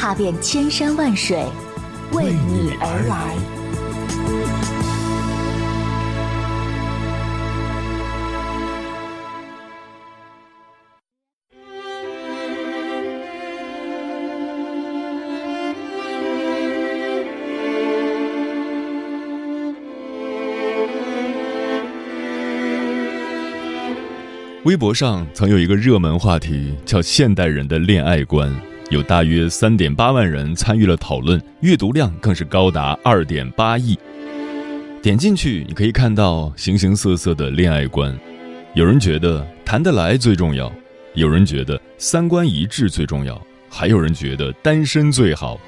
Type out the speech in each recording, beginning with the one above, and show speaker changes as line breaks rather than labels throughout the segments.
踏遍千山万水，为你而来。
微博上曾有一个热门话题叫“现代人的恋爱观”，有大约三点八万人参与了讨论，阅读量更是高达二点八亿。点进去，你可以看到形形色色的恋爱观。有人觉得谈得来最重要，有人觉得三观一致最重要，还有人觉得单身最好。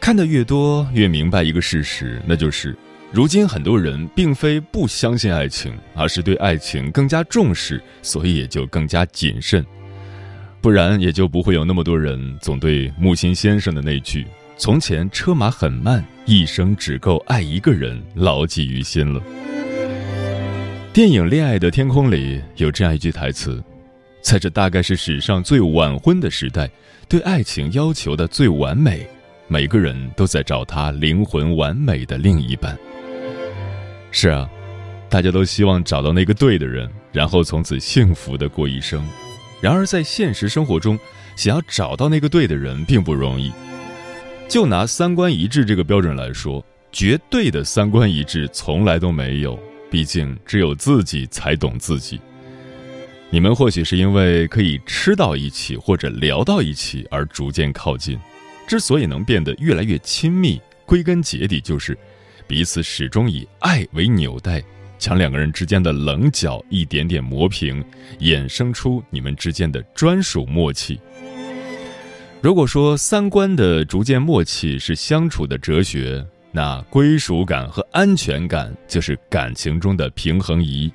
看得越多，越明白一个事实，那就是。如今很多人并非不相信爱情，而是对爱情更加重视，所以也就更加谨慎。不然也就不会有那么多人总对木心先生的那句“从前车马很慢，一生只够爱一个人”牢记于心了。电影《恋爱的天空》里有这样一句台词：“在这大概是史上最晚婚的时代，对爱情要求的最完美，每个人都在找他灵魂完美的另一半。”是啊，大家都希望找到那个对的人，然后从此幸福的过一生。然而在现实生活中，想要找到那个对的人并不容易。就拿三观一致这个标准来说，绝对的三观一致从来都没有。毕竟只有自己才懂自己。你们或许是因为可以吃到一起或者聊到一起而逐渐靠近。之所以能变得越来越亲密，归根结底就是。彼此始终以爱为纽带，将两个人之间的棱角一点点磨平，衍生出你们之间的专属默契。如果说三观的逐渐默契是相处的哲学，那归属感和安全感就是感情中的平衡仪。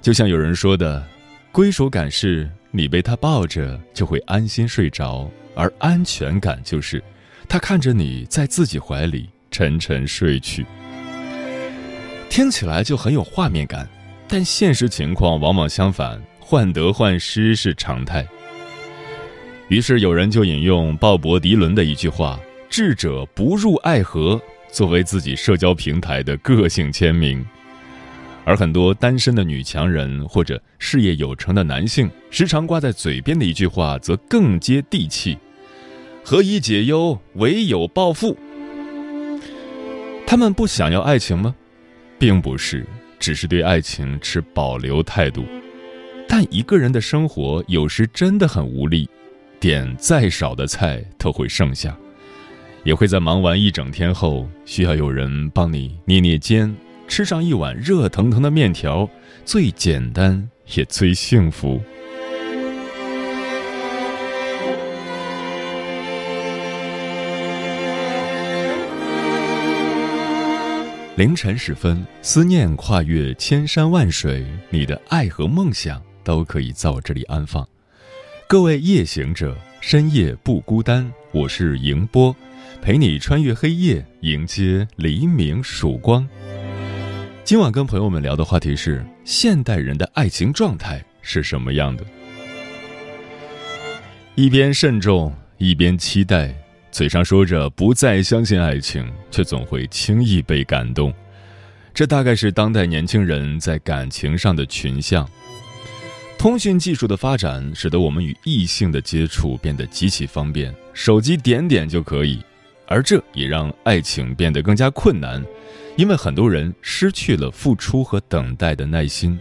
就像有人说的，归属感是你被他抱着就会安心睡着，而安全感就是他看着你在自己怀里。沉沉睡去，听起来就很有画面感，但现实情况往往相反，患得患失是常态。于是有人就引用鲍勃迪伦的一句话：“智者不入爱河”作为自己社交平台的个性签名，而很多单身的女强人或者事业有成的男性，时常挂在嘴边的一句话则更接地气：“何以解忧，唯有暴富。”他们不想要爱情吗？并不是，只是对爱情持保留态度。但一个人的生活有时真的很无力，点再少的菜都会剩下，也会在忙完一整天后，需要有人帮你捏捏肩，吃上一碗热腾腾的面条，最简单也最幸福。凌晨时分，思念跨越千山万水，你的爱和梦想都可以在我这里安放。各位夜行者，深夜不孤单，我是迎波，陪你穿越黑夜，迎接黎明曙光。今晚跟朋友们聊的话题是：现代人的爱情状态是什么样的？一边慎重，一边期待。嘴上说着不再相信爱情，却总会轻易被感动，这大概是当代年轻人在感情上的群像。通讯技术的发展使得我们与异性的接触变得极其方便，手机点点就可以，而这也让爱情变得更加困难，因为很多人失去了付出和等待的耐心。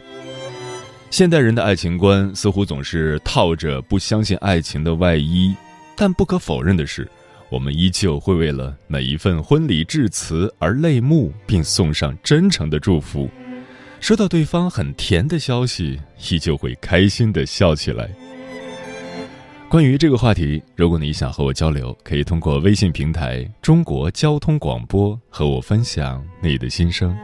现代人的爱情观似乎总是套着不相信爱情的外衣，但不可否认的是。我们依旧会为了每一份婚礼致辞而泪目，并送上真诚的祝福。收到对方很甜的消息，依旧会开心的笑起来。关于这个话题，如果你想和我交流，可以通过微信平台“中国交通广播”和我分享你的心声。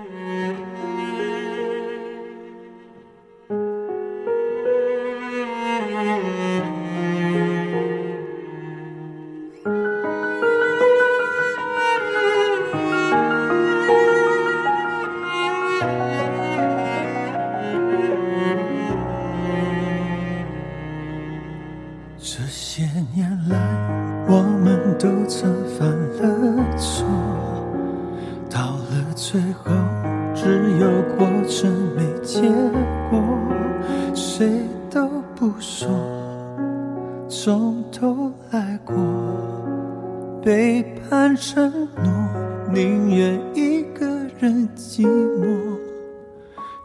宁愿一个人寂寞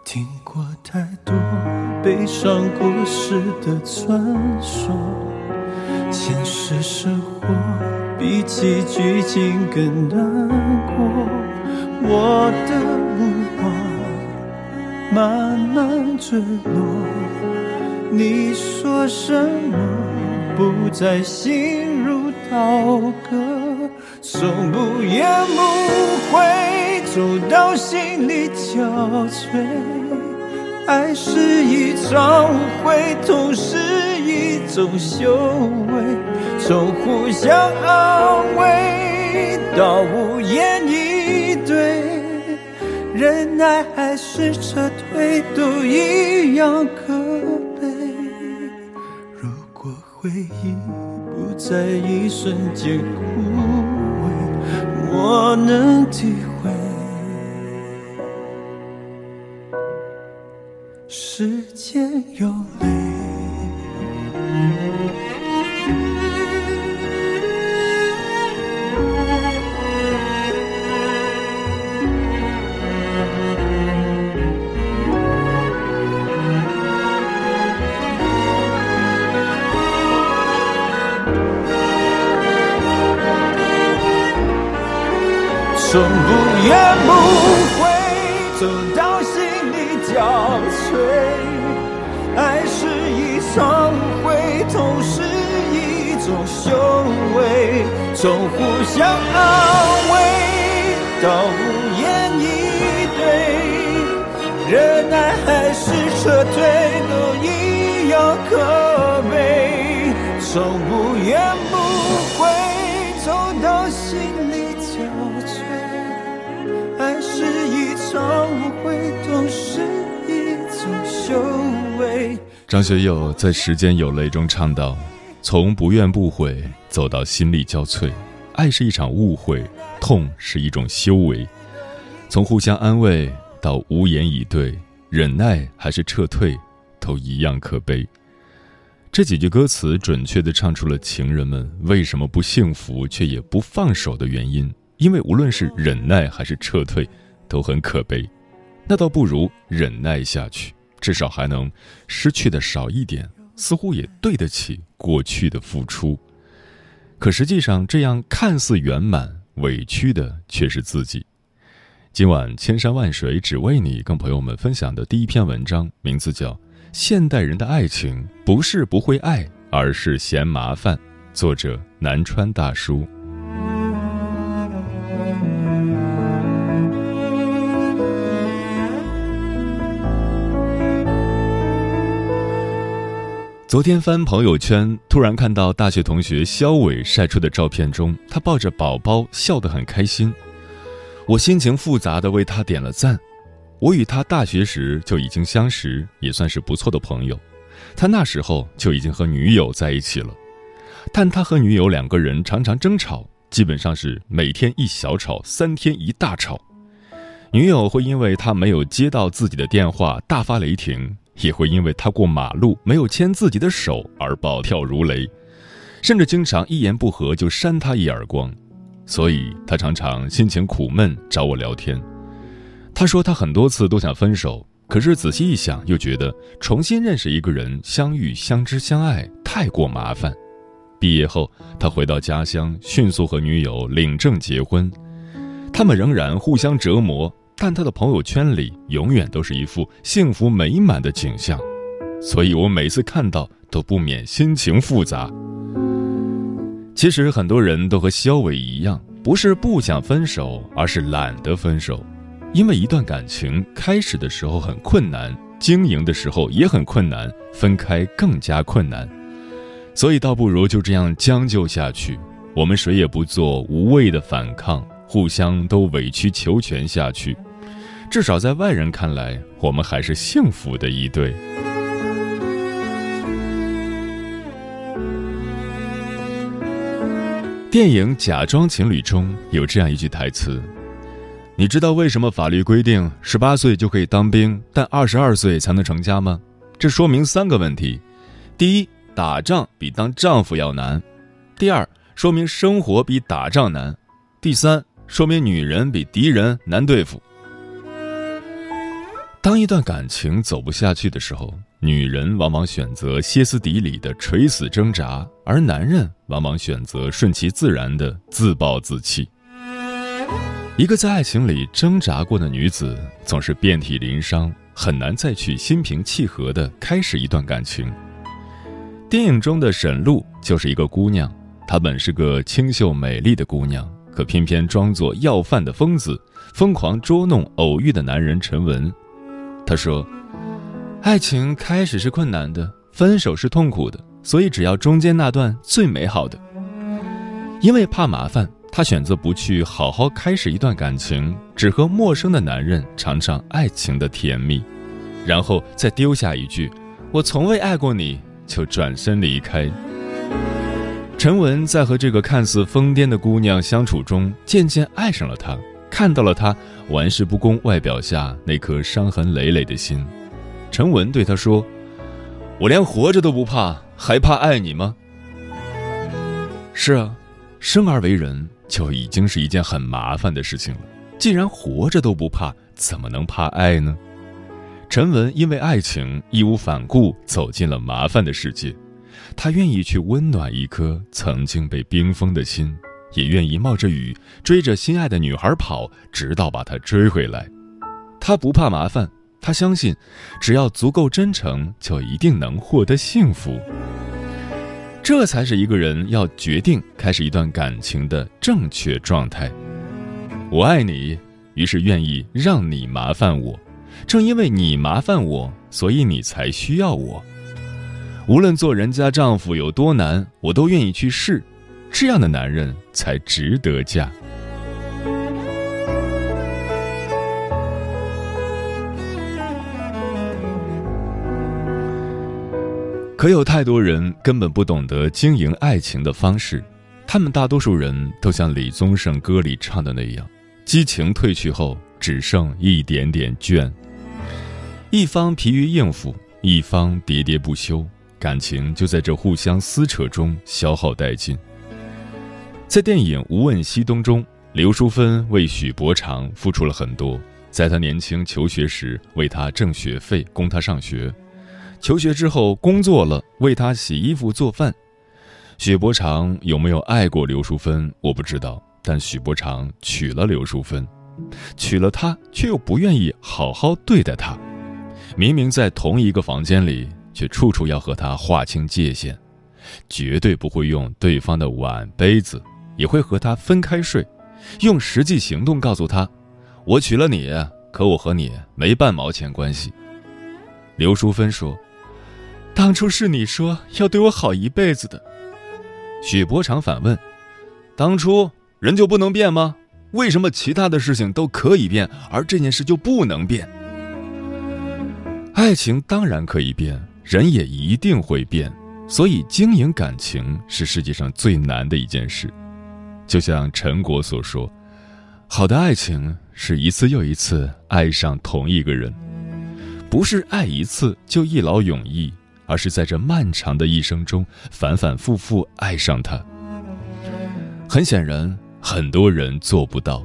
听过太多悲伤故事的传说现实生活比起剧情更难过我的目光慢慢坠落你说什么不再心如刀割。从不言不悔，走到心里憔悴。爱是一场误会，痛是一种修为，从互相安慰。到无言以对，忍耐还是撤退，都一样可悲。如果回忆不在一瞬间枯萎，我能体会。时间有种修为。从互相安慰到无言以对，忍耐还是撤退，都一样可悲。从不言不悔，走到心里。爱是一场误会，都是一种修为。
张学友在《时间有泪》中唱道：“从不怨不悔走到心力交瘁，爱是一场误会，痛是一种修为。从互相安慰到无言以对，忍耐还是撤退，都一样可悲。”这几句歌词准确地唱出了情人们为什么不幸福却也不放手的原因。因为无论是忍耐还是撤退，都很可悲，那倒不如忍耐下去，至少还能失去的少一点，似乎也对得起过去的付出。可实际上，这样看似圆满，委屈的却是自己。今晚千山万水只为你，跟朋友们分享的第一篇文章，名字叫《现代人的爱情不是不会爱，而是嫌麻烦》，作者南川大叔。昨天翻朋友圈，突然看到大学同学肖伟晒出的照片中，他抱着宝宝笑得很开心。我心情复杂的为他点了赞。我与他大学时就已经相识，也算是不错的朋友。他那时候就已经和女友在一起了，但他和女友两个人常常争吵，基本上是每天一小吵，三天一大吵。女友会因为他没有接到自己的电话大发雷霆。也会因为他过马路没有牵自己的手而暴跳如雷，甚至经常一言不合就扇他一耳光，所以他常常心情苦闷找我聊天。他说他很多次都想分手，可是仔细一想又觉得重新认识一个人，相遇、相知、相爱太过麻烦。毕业后，他回到家乡，迅速和女友领证结婚，他们仍然互相折磨。但他的朋友圈里永远都是一副幸福美满的景象，所以我每次看到都不免心情复杂。其实很多人都和肖伟一样，不是不想分手，而是懒得分手。因为一段感情开始的时候很困难，经营的时候也很困难，分开更加困难，所以倒不如就这样将就下去。我们谁也不做无谓的反抗，互相都委曲求全下去。至少在外人看来，我们还是幸福的一对。电影《假装情侣》中有这样一句台词：“你知道为什么法律规定十八岁就可以当兵，但二十二岁才能成家吗？这说明三个问题：第一，打仗比当丈夫要难；第二，说明生活比打仗难；第三，说明女人比敌人难对付。”当一段感情走不下去的时候，女人往往选择歇斯底里的垂死挣扎，而男人往往选择顺其自然的自暴自弃。一个在爱情里挣扎过的女子，总是遍体鳞伤，很难再去心平气和的开始一段感情。电影中的沈露就是一个姑娘，她本是个清秀美丽的姑娘，可偏偏装作要饭的疯子，疯狂捉弄偶遇的男人陈文。他说：“爱情开始是困难的，分手是痛苦的，所以只要中间那段最美好的。因为怕麻烦，他选择不去好好开始一段感情，只和陌生的男人尝尝爱情的甜蜜，然后再丢下一句‘我从未爱过你’，就转身离开。”陈文在和这个看似疯癫的姑娘相处中，渐渐爱上了她。看到了她玩世不恭外表下那颗伤痕累累的心，陈文对她说：“我连活着都不怕，还怕爱你吗？”是啊，生而为人就已经是一件很麻烦的事情了。既然活着都不怕，怎么能怕爱呢？陈文因为爱情义无反顾走进了麻烦的世界，他愿意去温暖一颗曾经被冰封的心。也愿意冒着雨追着心爱的女孩跑，直到把她追回来。他不怕麻烦，他相信，只要足够真诚，就一定能获得幸福。这才是一个人要决定开始一段感情的正确状态。我爱你，于是愿意让你麻烦我。正因为你麻烦我，所以你才需要我。无论做人家丈夫有多难，我都愿意去试。这样的男人才值得嫁。可有太多人根本不懂得经营爱情的方式，他们大多数人都像李宗盛歌里唱的那样，激情褪去后只剩一点点倦。一方疲于应付，一方喋喋不休，感情就在这互相撕扯中消耗殆尽。在电影《无问西东》中，刘淑芬为许伯常付出了很多。在他年轻求学时，为他挣学费，供他上学；求学之后工作了，为他洗衣服、做饭。许伯常有没有爱过刘淑芬，我不知道。但许伯常娶了刘淑芬，娶了她，却又不愿意好好对待她。明明在同一个房间里，却处处要和他划清界限，绝对不会用对方的碗杯子。也会和他分开睡，用实际行动告诉他：“我娶了你，可我和你没半毛钱关系。”刘淑芬说：“当初是你说要对我好一辈子的。”许伯常反问：“当初人就不能变吗？为什么其他的事情都可以变，而这件事就不能变？”爱情当然可以变，人也一定会变，所以经营感情是世界上最难的一件事。就像陈果所说：“好的爱情是一次又一次爱上同一个人，不是爱一次就一劳永逸，而是在这漫长的一生中反反复复爱上他。”很显然，很多人做不到。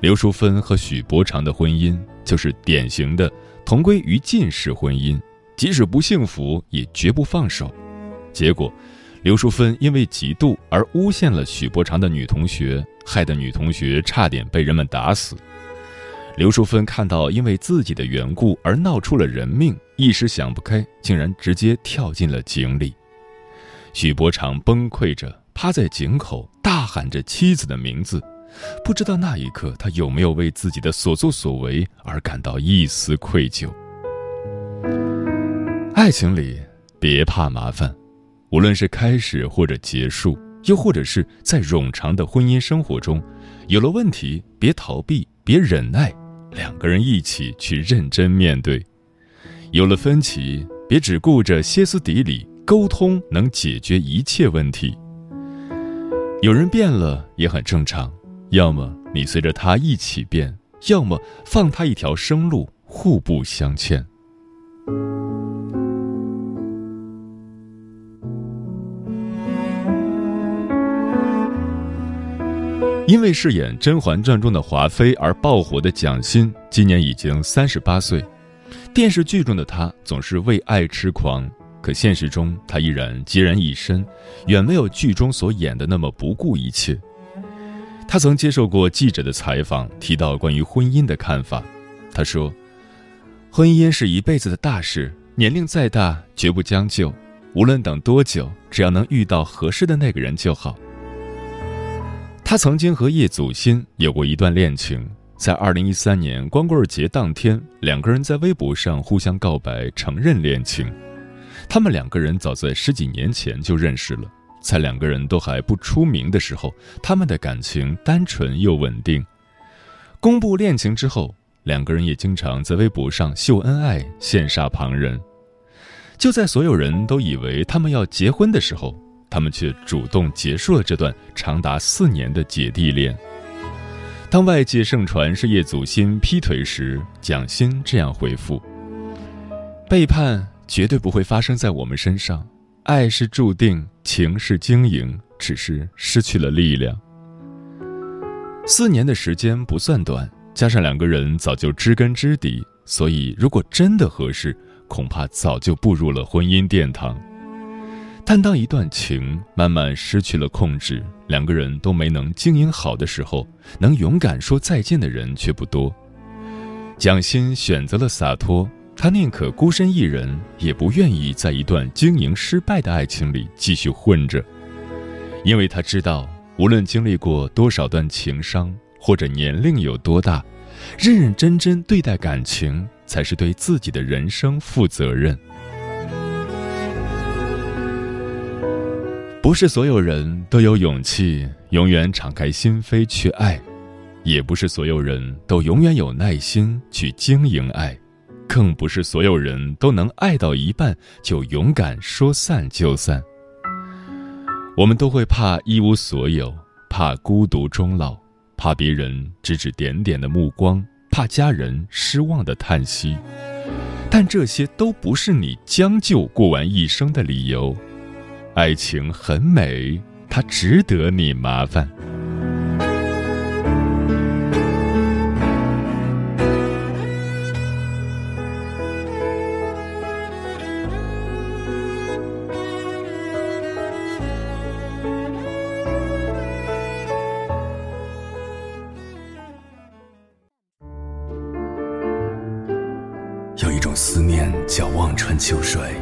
刘淑芬和许伯常的婚姻就是典型的同归于尽式婚姻，即使不幸福，也绝不放手。结果。刘淑芬因为嫉妒而诬陷了许伯常的女同学，害得女同学差点被人们打死。刘淑芬看到因为自己的缘故而闹出了人命，一时想不开，竟然直接跳进了井里。许伯常崩溃着趴在井口，大喊着妻子的名字。不知道那一刻他有没有为自己的所作所为而感到一丝愧疚。爱情里别怕麻烦，无论是开始或者结束，又或者是在冗长的婚姻生活中，有了问题别逃避，别忍耐，两个人一起去认真面对。有了分歧，别只顾着歇斯底里，沟通能解决一切问题。有人变了也很正常。要么你随着他一起变，要么放他一条生路，互不相欠。因为饰演《甄嬛传》中的华妃而爆火的蒋欣，今年已经三十八岁。电视剧中的她总是为爱痴狂，可现实中她依然孑然一身，远没有剧中所演的那么不顾一切。他曾接受过记者的采访，提到关于婚姻的看法。他说：“婚姻是一辈子的大事，年龄再大绝不将就，无论等多久，只要能遇到合适的那个人就好。”他曾经和叶祖新有过一段恋情，在二零一三年光棍节当天，两个人在微博上互相告白，承认恋情。他们两个人早在十几年前就认识了。在两个人都还不出名的时候，他们的感情单纯又稳定。公布恋情之后，两个人也经常在微博上秀恩爱，羡煞旁人。就在所有人都以为他们要结婚的时候，他们却主动结束了这段长达四年的姐弟恋。当外界盛传是叶祖新劈腿时，蒋欣这样回复：“背叛绝对不会发生在我们身上。”爱是注定，情是经营，只是失去了力量。四年的时间不算短，加上两个人早就知根知底，所以如果真的合适，恐怕早就步入了婚姻殿堂。但当一段情慢慢失去了控制，两个人都没能经营好的时候，能勇敢说再见的人却不多。蒋欣选择了洒脱。他宁可孤身一人，也不愿意在一段经营失败的爱情里继续混着，因为他知道，无论经历过多少段情伤，或者年龄有多大，认认真真对待感情，才是对自己的人生负责任。不是所有人都有勇气永远敞开心扉去爱，也不是所有人都永远有耐心去经营爱。更不是所有人都能爱到一半就勇敢说散就散。我们都会怕一无所有，怕孤独终老，怕别人指指点点的目光，怕家人失望的叹息。但这些都不是你将就过完一生的理由。爱情很美它值得你麻烦。
有一种思念叫望穿秋水。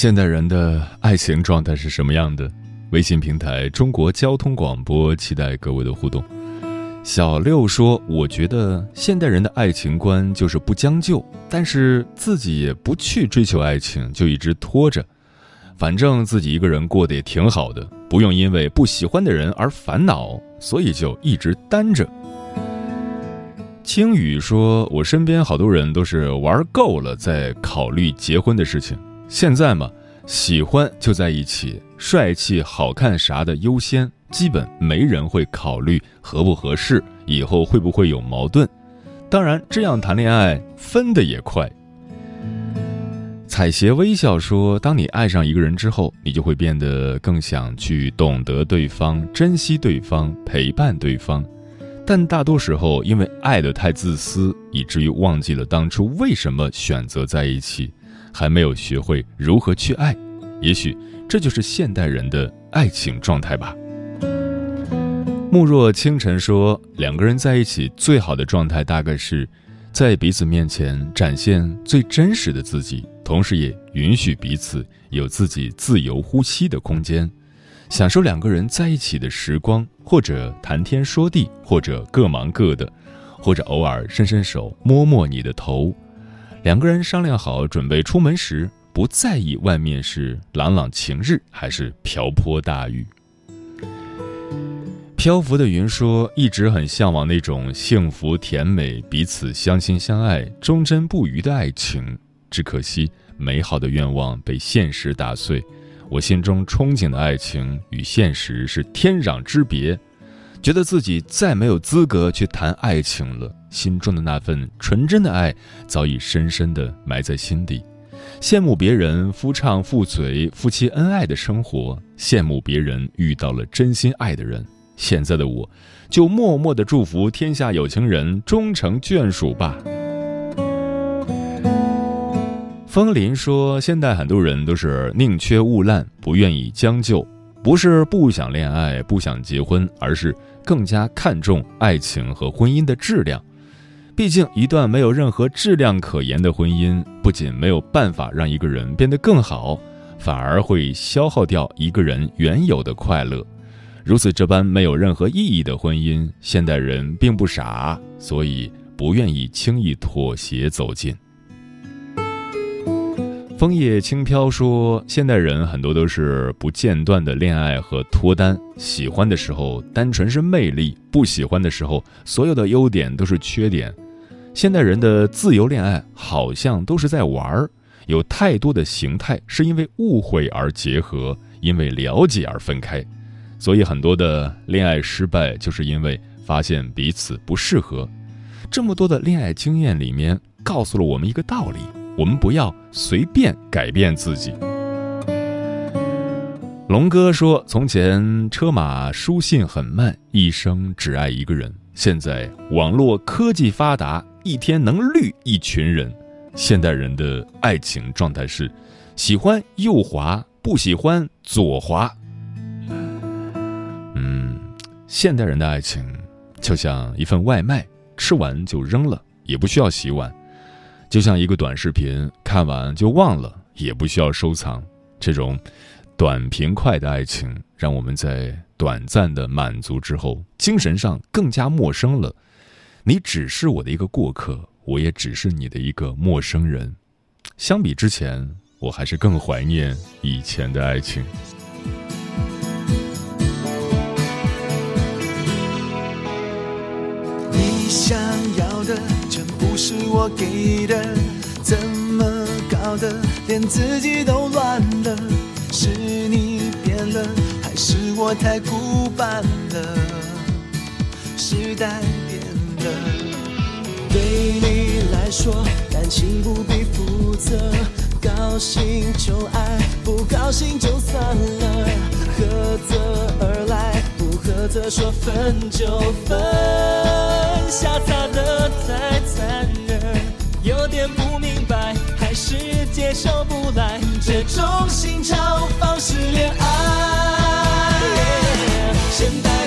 现代人的爱情状态是什么样的？微信平台中国交通广播，期待各位的互动。小六说：“我觉得现代人的爱情观就是不将就，但是自己也不去追求爱情，就一直拖着。反正自己一个人过得也挺好的，不用因为不喜欢的人而烦恼，所以就一直单着。”青雨说：“我身边好多人都是玩够了，再考虑结婚的事情。”现在嘛，喜欢就在一起，帅气、好看啥的优先，基本没人会考虑合不合适，以后会不会有矛盾。当然，这样谈恋爱分的也快。彩鞋微笑说：“当你爱上一个人之后，你就会变得更想去懂得对方、珍惜对方、陪伴对方。但大多时候，因为爱的太自私，以至于忘记了当初为什么选择在一起，还没有学会如何去爱。也许这就是现代人的爱情状态吧。”慕若清晨说：“两个人在一起最好的状态，大概是在彼此面前展现最真实的自己，同时也允许彼此有自己自由呼吸的空间，享受两个人在一起的时光，或者谈天说地，或者各忙各的，或者偶尔伸伸手摸摸你的头。两个人商量好准备出门时，不在意外面是朗朗晴日还是瓢泼大雨。”漂浮的云说：“一直很向往那种幸福甜美、彼此相亲相爱、忠贞不渝的爱情。只可惜，美好的愿望被现实打碎。我心中憧憬的爱情与现实是天壤之别，觉得自己再没有资格去谈爱情了。心中的那份纯真的爱早已深深地埋在心底。羡慕别人夫唱妇随、夫妻恩爱的生活，羡慕别人遇到了真心爱的人。”现在的我，就默默的祝福天下有情人终成眷属吧。风林说：“现在很多人都是宁缺毋滥，不愿意将就，不是不想恋爱、不想结婚，而是更加看重爱情和婚姻的质量。毕竟，一段没有任何质量可言的婚姻，不仅没有办法让一个人变得更好，反而会消耗掉一个人原有的快乐。”如此这般没有任何意义的婚姻，现代人并不傻，所以不愿意轻易妥协走近。枫叶轻飘说，现代人很多都是不间断的恋爱和脱单，喜欢的时候单纯是魅力，不喜欢的时候所有的优点都是缺点。现代人的自由恋爱好像都是在玩儿，有太多的形态是因为误会而结合，因为了解而分开。所以很多的恋爱失败，就是因为发现彼此不适合。这么多的恋爱经验里面，告诉了我们一个道理：我们不要随便改变自己。龙哥说：“从前车马书信很慢，一生只爱一个人。现在网络科技发达，一天能绿一群人。现代人的爱情状态是：喜欢右滑，不喜欢左滑。”嗯现代人的爱情，就像一份外卖，吃完就扔了，也不需要洗碗；就像一个短视频，看完就忘了，也不需要收藏。这种短平快的爱情，让我们在短暂的满足之后，精神上更加陌生了。你只是我的一个过客，我也只是你的一个陌生人。相比之前，我还是更怀念以前的爱情。
你想要的全不是我给的，怎么搞的，连自己都乱了？是你变了，还是我太古板了？时代了，对你来说，感情不必负责，高兴就爱，不高兴就算了，合则而来，不合则说分就分。下洒的太残忍，有点不明白，还是接受不来这种新潮方式恋爱。现代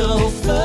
分就